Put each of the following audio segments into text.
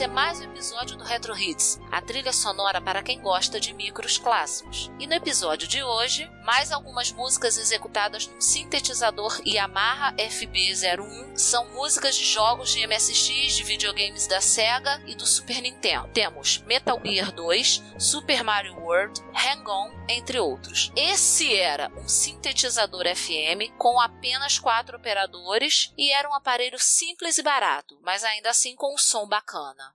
É mais episódio do Retro Hits, a trilha sonora para quem gosta de micros clássicos. E no episódio de hoje, mais algumas músicas executadas num sintetizador Yamaha FB01 são músicas de jogos de MSX, de videogames da Sega e do Super Nintendo. Temos Metal Gear 2, Super Mario World, Hang-On, entre outros. Esse era um sintetizador FM com apenas quatro operadores e era um aparelho simples e barato, mas ainda assim com um som bacana.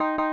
you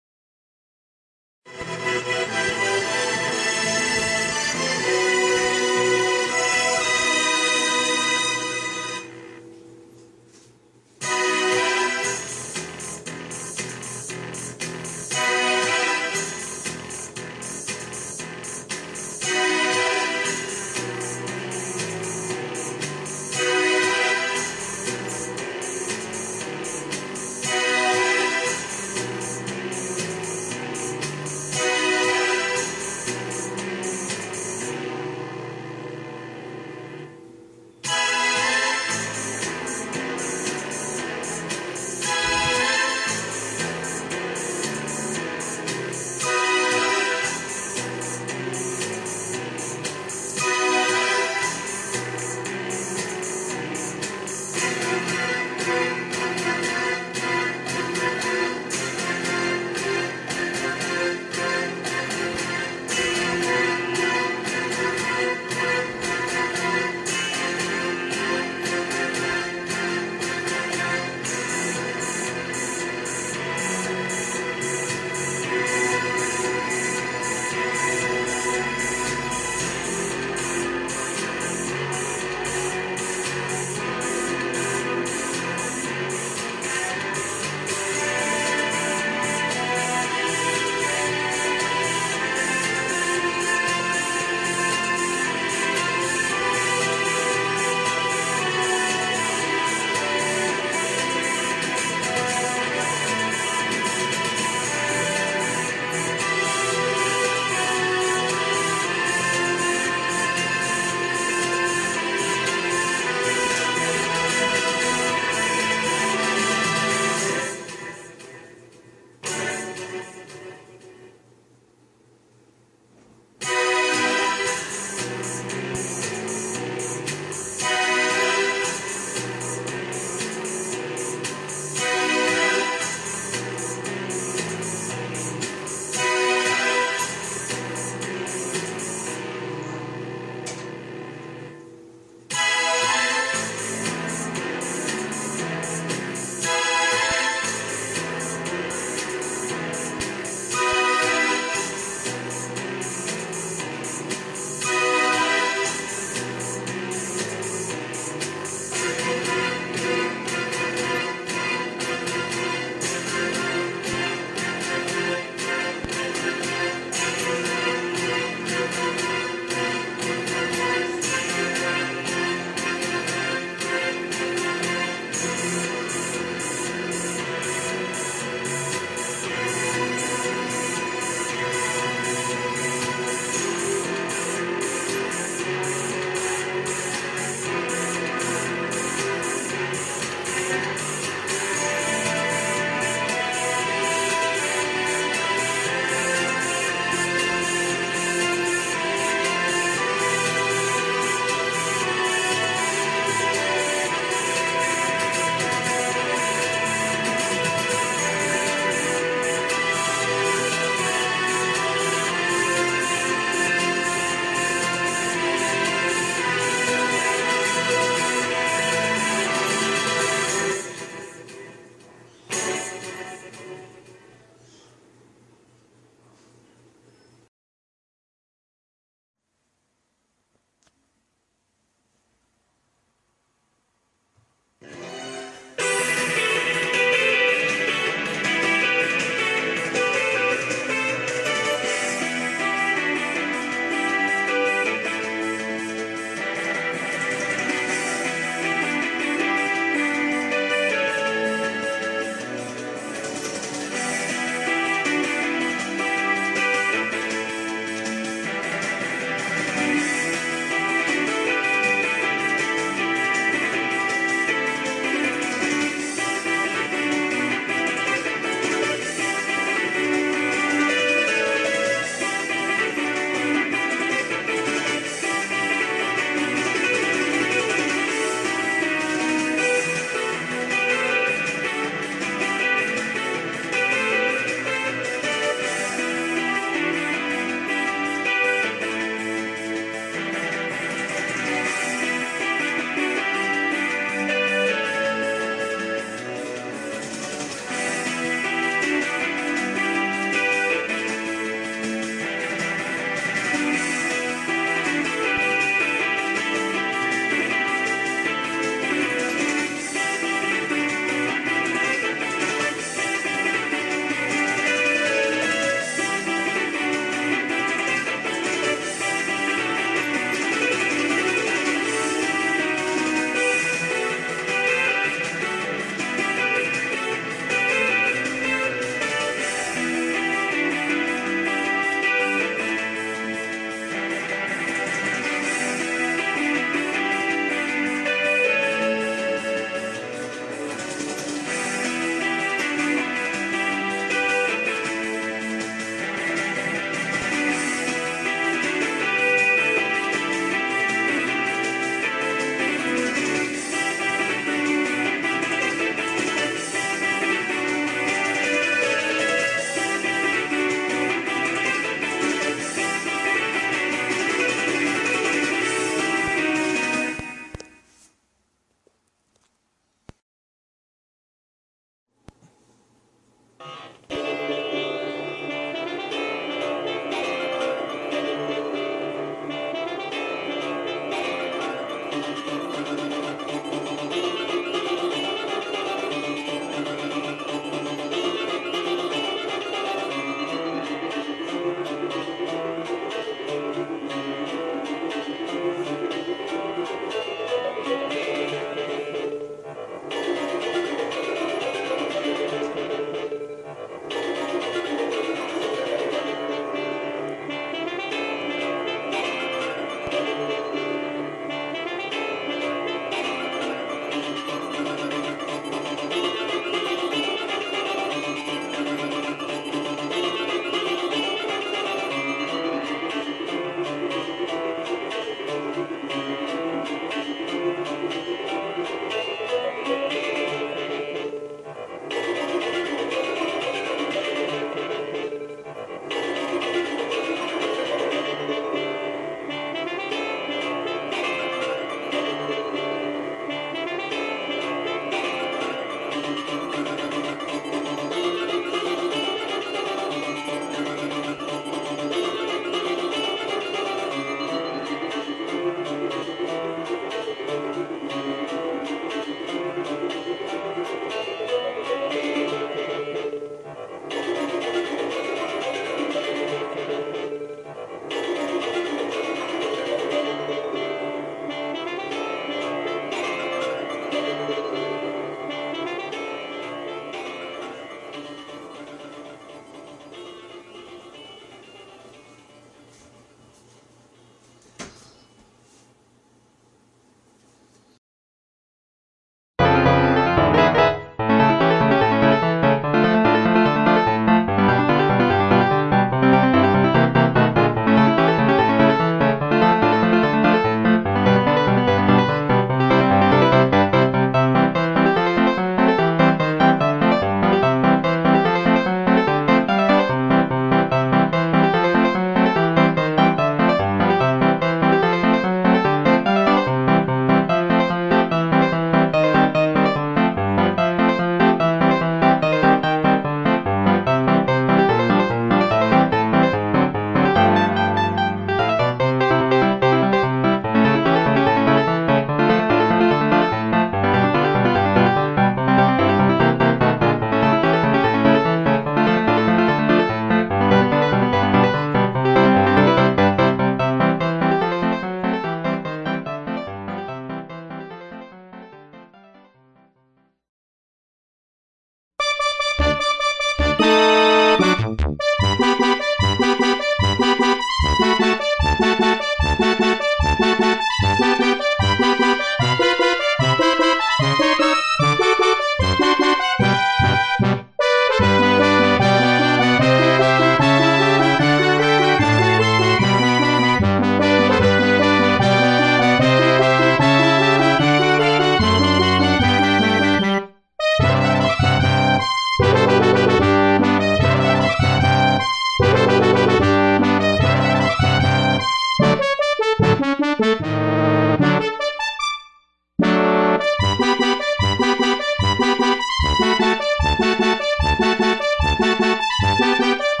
Thank you.